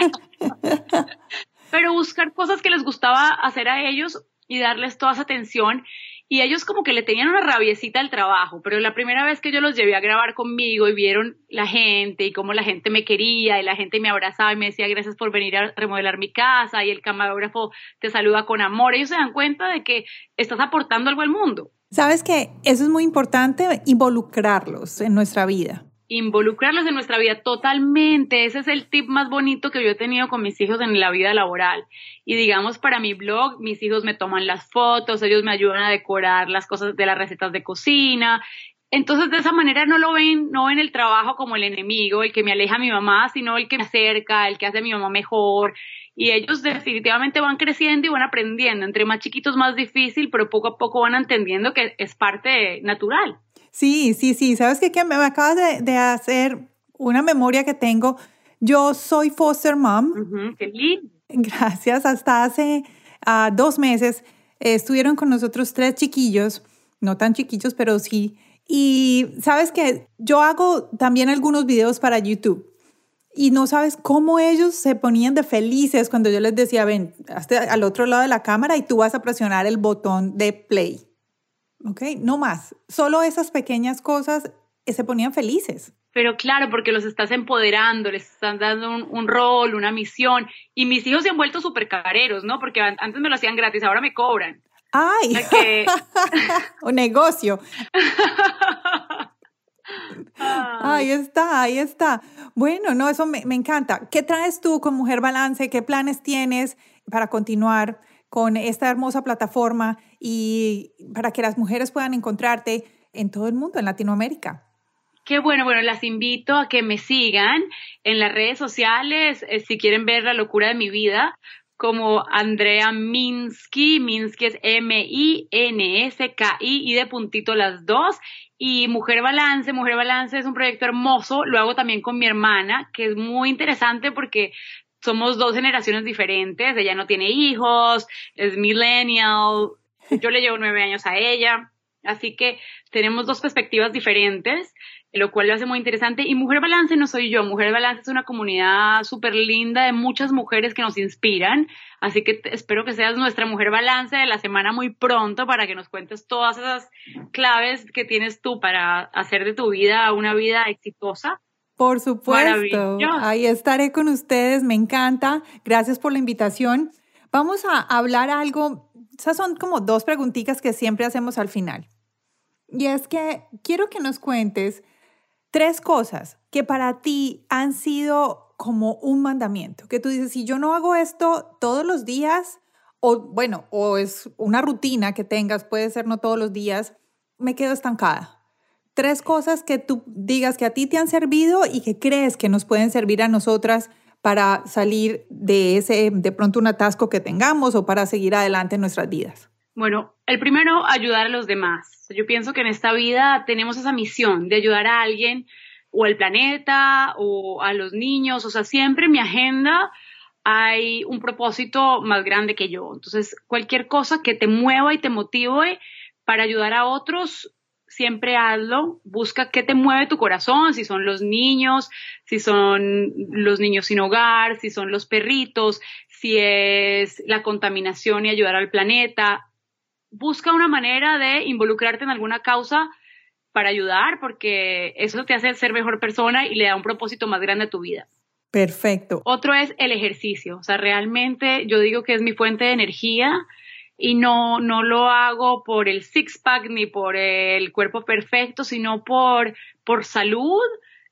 pero buscar cosas que les gustaba hacer a ellos y darles toda esa atención y ellos como que le tenían una rabiecita al trabajo, pero la primera vez que yo los llevé a grabar conmigo y vieron la gente y cómo la gente me quería y la gente me abrazaba y me decía gracias por venir a remodelar mi casa y el camarógrafo te saluda con amor, ellos se dan cuenta de que estás aportando algo al mundo. Sabes que eso es muy importante, involucrarlos en nuestra vida involucrarlos en nuestra vida totalmente. Ese es el tip más bonito que yo he tenido con mis hijos en la vida laboral. Y digamos, para mi blog, mis hijos me toman las fotos, ellos me ayudan a decorar las cosas de las recetas de cocina. Entonces, de esa manera no lo ven, no ven el trabajo como el enemigo, el que me aleja a mi mamá, sino el que me acerca, el que hace a mi mamá mejor. Y ellos definitivamente van creciendo y van aprendiendo. Entre más chiquitos, más difícil, pero poco a poco van entendiendo que es parte natural. Sí, sí, sí. ¿Sabes qué? me acabas de, hacer una memoria que tengo. Yo soy foster mom. qué lindo. Gracias. Hasta hace ah, dos meses estuvieron con nosotros tres chiquillos, no tan chiquillos, pero sí. Y sabes que yo hago también algunos videos para YouTube. Y no sabes cómo ellos se ponían de felices cuando yo les decía, ven, hasta al otro lado de la cámara y tú vas a presionar el botón de play. ¿Ok? No más. Solo esas pequeñas cosas eh, se ponían felices. Pero claro, porque los estás empoderando, les están dando un, rol, una misión. Y mis hijos se han vuelto súper careros, ¿no? Porque antes me lo hacían gratis, ahora me cobran. ¡Ay! un negocio. Ahí está, ahí está. Bueno, no, eso me, me, encanta. ¿Qué traes tú con Mujer Balance? ¿Qué planes tienes para continuar con esta hermosa plataforma y para que las mujeres puedan encontrarte en todo el mundo, en Latinoamérica. Qué bueno, bueno, las invito a que me sigan en las redes sociales eh, si quieren ver la locura de mi vida, como Andrea Minsky, Minsky es M-I-N-S-K-I y de puntito las dos. Y Mujer Balance, Mujer Balance es un proyecto hermoso, lo hago también con mi hermana, que es muy interesante porque somos dos generaciones diferentes, ella no tiene hijos, es millennial, yo le llevo nueve años a ella, así que tenemos dos perspectivas diferentes, lo cual lo hace muy interesante. Y Mujer Balance no soy yo, Mujer Balance es una comunidad súper linda de muchas mujeres que nos inspiran, así que espero que seas nuestra Mujer Balance de la semana muy pronto para que nos cuentes todas esas claves que tienes tú para hacer de tu vida una vida exitosa. Por supuesto, ahí estaré con ustedes, me encanta, gracias por la invitación. Vamos a hablar algo esas son como dos preguntitas que siempre hacemos al final. Y es que quiero que nos cuentes tres cosas que para ti han sido como un mandamiento, que tú dices, si yo no hago esto todos los días, o bueno, o es una rutina que tengas, puede ser no todos los días, me quedo estancada. Tres cosas que tú digas que a ti te han servido y que crees que nos pueden servir a nosotras para salir de ese, de pronto un atasco que tengamos o para seguir adelante en nuestras vidas? Bueno, el primero, ayudar a los demás. Yo pienso que en esta vida tenemos esa misión de ayudar a alguien o al planeta o a los niños. O sea, siempre en mi agenda hay un propósito más grande que yo. Entonces, cualquier cosa que te mueva y te motive para ayudar a otros, siempre hazlo, busca qué te mueve tu corazón, si son los niños, si son los niños sin hogar, si son los perritos, si es la contaminación y ayudar al planeta. Busca una manera de involucrarte en alguna causa para ayudar, porque eso te hace ser mejor persona y le da un propósito más grande a tu vida. Perfecto. Otro es el ejercicio. O sea, realmente yo digo que es mi fuente de energía y no, no lo hago por el six-pack ni por el cuerpo perfecto, sino por, por salud.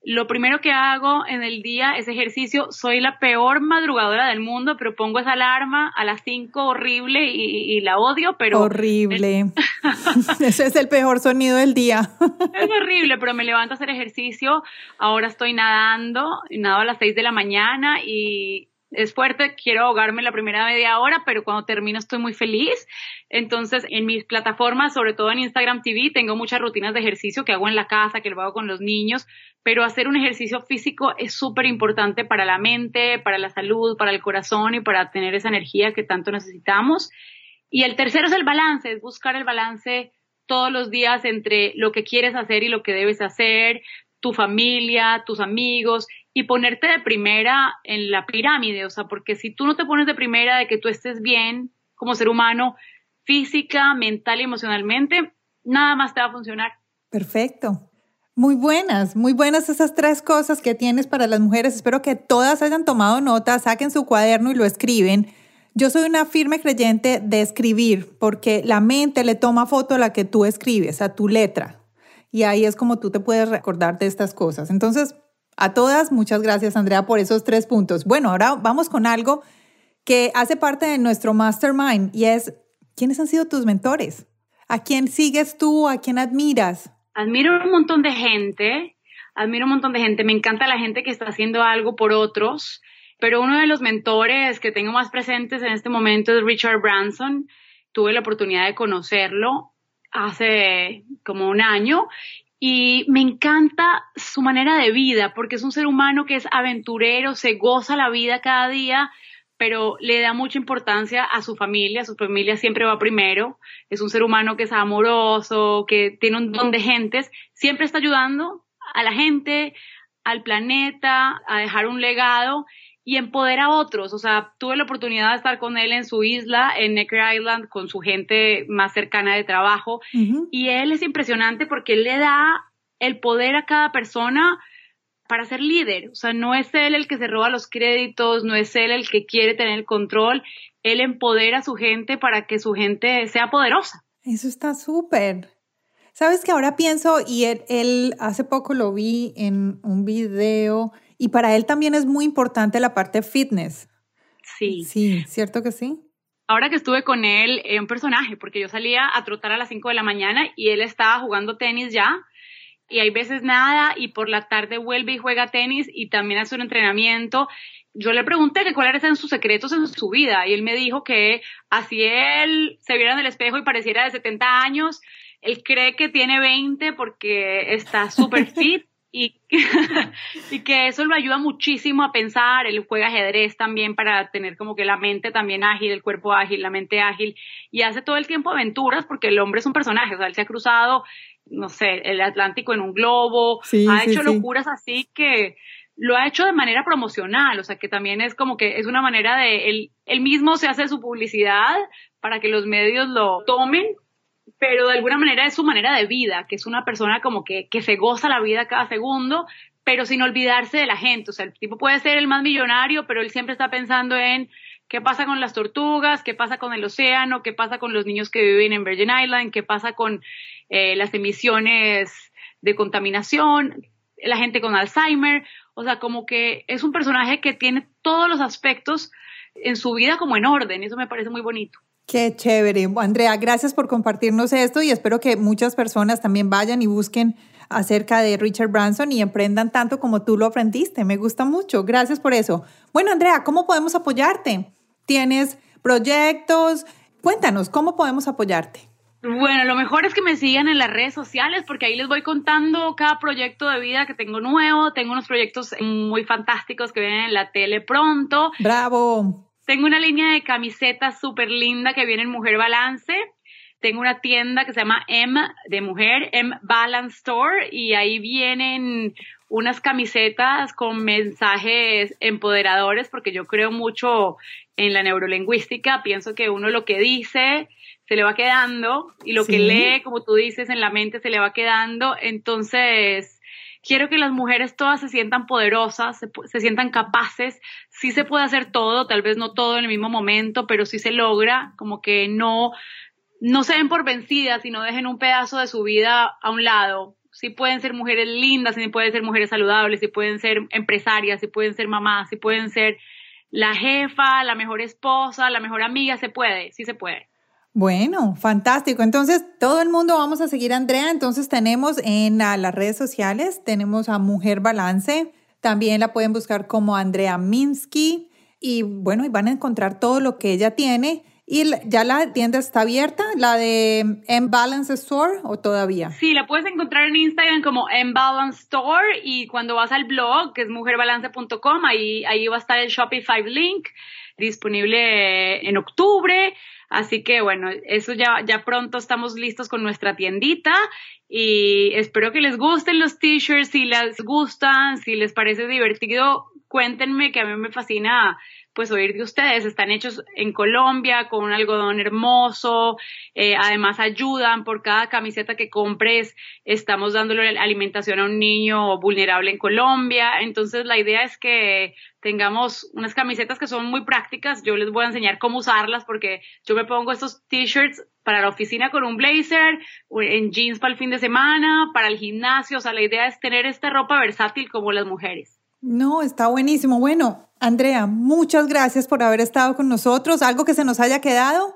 Lo primero que hago en el día es ejercicio. Soy la peor madrugadora del mundo, pero pongo esa alarma a las 5 horrible y, la odio, pero... Horrible. Ese es el peor sonido del día. es horrible, pero me levanto a hacer ejercicio. Ahora estoy nadando, nado a las 6 de la mañana y es fuerte, quiero ahogarme la primera media hora, pero cuando termino estoy muy feliz. Entonces, en mis plataformas, sobre todo en Instagram TV, tengo muchas rutinas de ejercicio que hago en la casa, que lo hago con los niños, pero hacer un ejercicio físico es súper importante para la mente, para la salud, para el corazón y para tener esa energía que tanto necesitamos. Y el tercero es el balance, es buscar el balance todos los días entre lo que quieres hacer y lo que debes hacer, tu familia, tus amigos y ponerte de primera en la pirámide, o sea, porque si tú no te pones de primera de que tú estés bien como ser humano, física, mental y emocionalmente, nada más te va a funcionar. Perfecto. Muy buenas, muy buenas esas tres cosas que tienes para las mujeres. Espero que todas hayan tomado nota, saquen su cuaderno y lo escriben. Yo soy una firme creyente de escribir porque la mente le toma foto a la que tú escribes, a tu letra. Y ahí es como tú te puedes recordar de estas cosas. Entonces, a todas, muchas gracias Andrea por esos tres puntos. Bueno, ahora vamos con algo que hace parte de nuestro mastermind y es, ¿quiénes han sido tus mentores? ¿A quién sigues tú? ¿A quién admiras? Admiro un montón de gente, admiro un montón de gente, me encanta la gente que está haciendo algo por otros, pero uno de los mentores que tengo más presentes en este momento es Richard Branson. Tuve la oportunidad de conocerlo hace como un año y me encanta su manera de vida, porque es un ser humano que es aventurero, se goza la vida cada día, pero le da mucha importancia a su familia, su familia siempre va primero, es un ser humano que es amoroso, que tiene un don de gentes, siempre está ayudando a la gente, al planeta, a dejar un legado y empodera a otros. O sea, tuve la oportunidad de estar con él en su isla, en Necker Island, con su gente más cercana de trabajo. Y él es impresionante porque él le da el poder a cada persona para ser líder. O sea, no es él el que se roba los créditos, no es él el que quiere tener el control. Él empodera a su gente para que su gente sea poderosa. Eso está súper. Sabes que ahora pienso, y él, él hace poco lo vi en un video y para él también es muy importante la parte fitness. Sí. Sí, ¿cierto que sí? Ahora que estuve con él, es un personaje, porque yo salía a trotar a las 5 de la mañana y él estaba jugando tenis ya. Y hay veces nada y por la tarde vuelve y juega tenis y también hace un entrenamiento. Yo le pregunté que cuáles eran sus secretos en su vida y él me dijo que así él se viera en el espejo y pareciera de 70 años, él cree que tiene 20 porque está súper fit y, y que eso lo ayuda muchísimo a pensar, él juega ajedrez también para tener como que la mente también ágil, el cuerpo ágil, la mente ágil, y hace todo el tiempo aventuras porque el hombre es un personaje, o sea, él se ha cruzado, no sé, el Atlántico en un globo, ha hecho locuras así que lo ha hecho de manera promocional, o sea, que también es como que es una manera de, él, él mismo se hace su publicidad para que los medios lo tomen pero de alguna manera es su manera de vida, que es una persona como que, que se goza la vida cada segundo, pero sin olvidarse de la gente. O sea, el tipo puede ser el más millonario, pero él siempre está pensando en qué pasa con las tortugas, qué pasa con el océano, qué pasa con los niños que viven en Virgin Island, qué pasa con eh, las emisiones de contaminación, la gente con Alzheimer. O sea, como que es un personaje que tiene todos los aspectos en su vida como en orden. Eso me parece muy bonito. Qué chévere. Andrea, gracias por compartirnos esto y espero que muchas personas también vayan y busquen acerca de Richard Branson y emprendan tanto como tú lo aprendiste. Me gusta mucho. Gracias por eso. Bueno, Andrea, ¿cómo podemos apoyarte? ¿Tienes proyectos? Cuéntanos, ¿cómo podemos apoyarte? Bueno, lo mejor es que me sigan en las redes sociales porque ahí les voy contando cada proyecto de vida que tengo nuevo. Tengo unos proyectos muy fantásticos que vienen en la tele pronto. Bravo. Tengo una línea de camisetas súper linda que viene en Mujer Balance. Tengo una tienda que se llama M de Mujer, M Balance Store, y ahí vienen unas camisetas con mensajes empoderadores, porque yo creo mucho en la neurolingüística. Pienso que uno lo que dice se le va quedando y lo que lee, como tú dices, en la mente se le va quedando. Entonces, quiero que las mujeres todas se sientan poderosas, se, sientan capaces, sí se puede hacer todo, tal vez no todo en el mismo momento, pero sí se logra, como que no, no se den por vencidas y no dejen un pedazo de su vida a un lado. Sí pueden ser mujeres lindas, sí pueden ser mujeres saludables, sí pueden ser empresarias, sí pueden ser mamás, sí pueden ser la jefa, la mejor esposa, la mejor amiga, se puede, sí se puede. Bueno, fantástico. Entonces, todo el mundo vamos a seguir a Andrea. Entonces, tenemos en las redes sociales, tenemos a Mujer Balance. También la pueden buscar como Andrea Minsky. Y bueno, y van a encontrar todo lo que ella tiene. ¿Y ya la tienda está abierta, la de M-Balance Store o todavía? Sí, la puedes encontrar en Instagram como M-Balance Store y cuando vas al blog, que es mujerbalance.com, ahí, ahí va a estar el Shopify link disponible en octubre. Así que bueno, eso ya, ya pronto estamos listos con nuestra tiendita y espero que les gusten los t-shirts, si les gustan, si les parece divertido, cuéntenme que a mí me fascina pues oír de ustedes. Están hechos en Colombia con un algodón hermoso, eh, además ayudan por cada camiseta que compres, estamos dándole alimentación a un niño vulnerable en Colombia. Entonces la idea es que tengamos unas camisetas que son muy prácticas. Yo les voy a enseñar cómo usarlas porque yo me pongo estos t-shirts para la oficina con un blazer, en jeans para el fin de semana, para el gimnasio. O sea, la idea es tener esta ropa versátil como las mujeres. No, está buenísimo. Bueno, Andrea, muchas gracias por haber estado con nosotros. ¿Algo que se nos haya quedado?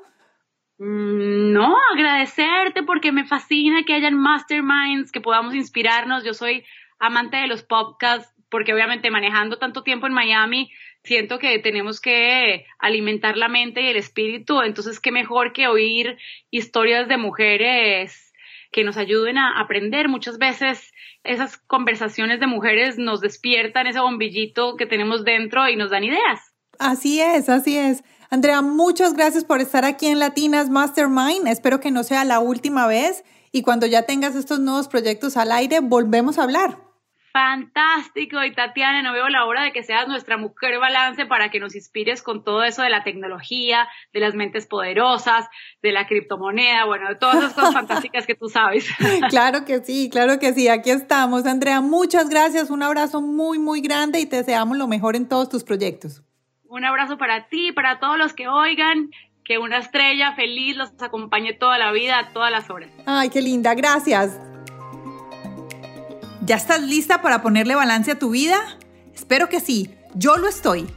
Mm, no, agradecerte porque me fascina que hayan masterminds, que podamos inspirarnos. Yo soy amante de los podcasts porque obviamente manejando tanto tiempo en Miami, siento que tenemos que alimentar la mente y el espíritu. Entonces, qué mejor que oír historias de mujeres que nos ayuden a aprender. Muchas veces esas conversaciones de mujeres nos despiertan ese bombillito que tenemos dentro y nos dan ideas. Así es, así es. Andrea, muchas gracias por estar aquí en Latinas Mastermind. Espero que no sea la última vez y cuando ya tengas estos nuevos proyectos al aire, volvemos a hablar. Fantástico. Y Tatiana, no veo la hora de que seas nuestra mujer balance para que nos inspires con todo eso de la tecnología, de las mentes poderosas, de la criptomoneda, bueno, de todas esas cosas fantásticas que tú sabes. Claro que sí, claro que sí. Aquí estamos. Andrea, muchas gracias. Un abrazo muy, muy grande y te deseamos lo mejor en todos tus proyectos. Un abrazo para ti, para todos los que oigan. Que una estrella feliz los acompañe toda la vida, todas las horas. Ay, qué linda. Gracias. ¿Ya estás lista para ponerle balance a tu vida? Espero que sí, yo lo estoy.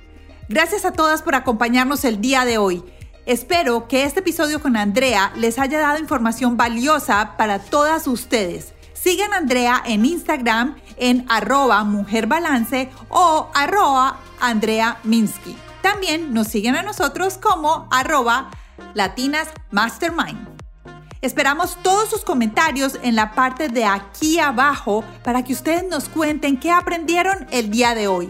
Gracias a todas por acompañarnos el día de hoy. Espero que este episodio con Andrea les haya dado información valiosa para todas ustedes. Sigan a Andrea en Instagram en arroba mujerbalance o arroba Andrea Minsky. También nos siguen a nosotros como arroba Latinas Mastermind. Esperamos todos sus comentarios en la parte de aquí abajo para que ustedes nos cuenten qué aprendieron el día de hoy.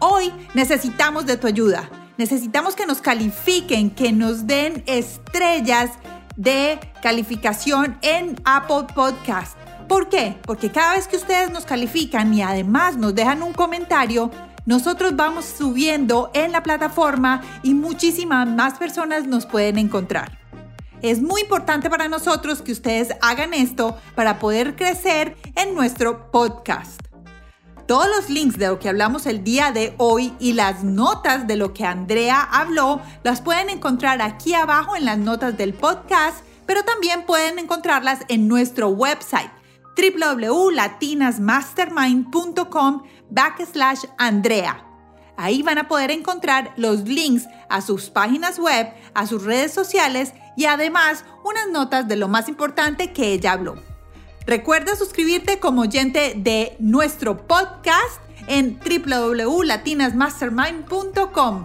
Hoy necesitamos de tu ayuda. Necesitamos que nos califiquen, que nos den estrellas de calificación en Apple Podcast. ¿Por qué? Porque cada vez que ustedes nos califican y además nos dejan un comentario, nosotros vamos subiendo en la plataforma y muchísimas más personas nos pueden encontrar. Es muy importante para nosotros que ustedes hagan esto para poder crecer en nuestro podcast. Todos los links de lo que hablamos el día de hoy y las notas de lo que Andrea habló las pueden encontrar aquí abajo en las notas del podcast, pero también pueden encontrarlas en nuestro website www.latinasmastermind.com backslash Andrea. Ahí van a poder encontrar los links a sus páginas web, a sus redes sociales y además unas notas de lo más importante que ella habló. Recuerda suscribirte como oyente de nuestro podcast en www.latinasmastermind.com.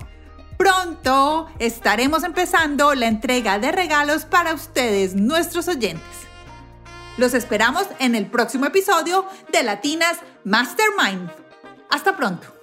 Pronto estaremos empezando la entrega de regalos para ustedes, nuestros oyentes. Los esperamos en el próximo episodio de Latinas Mastermind. Hasta pronto.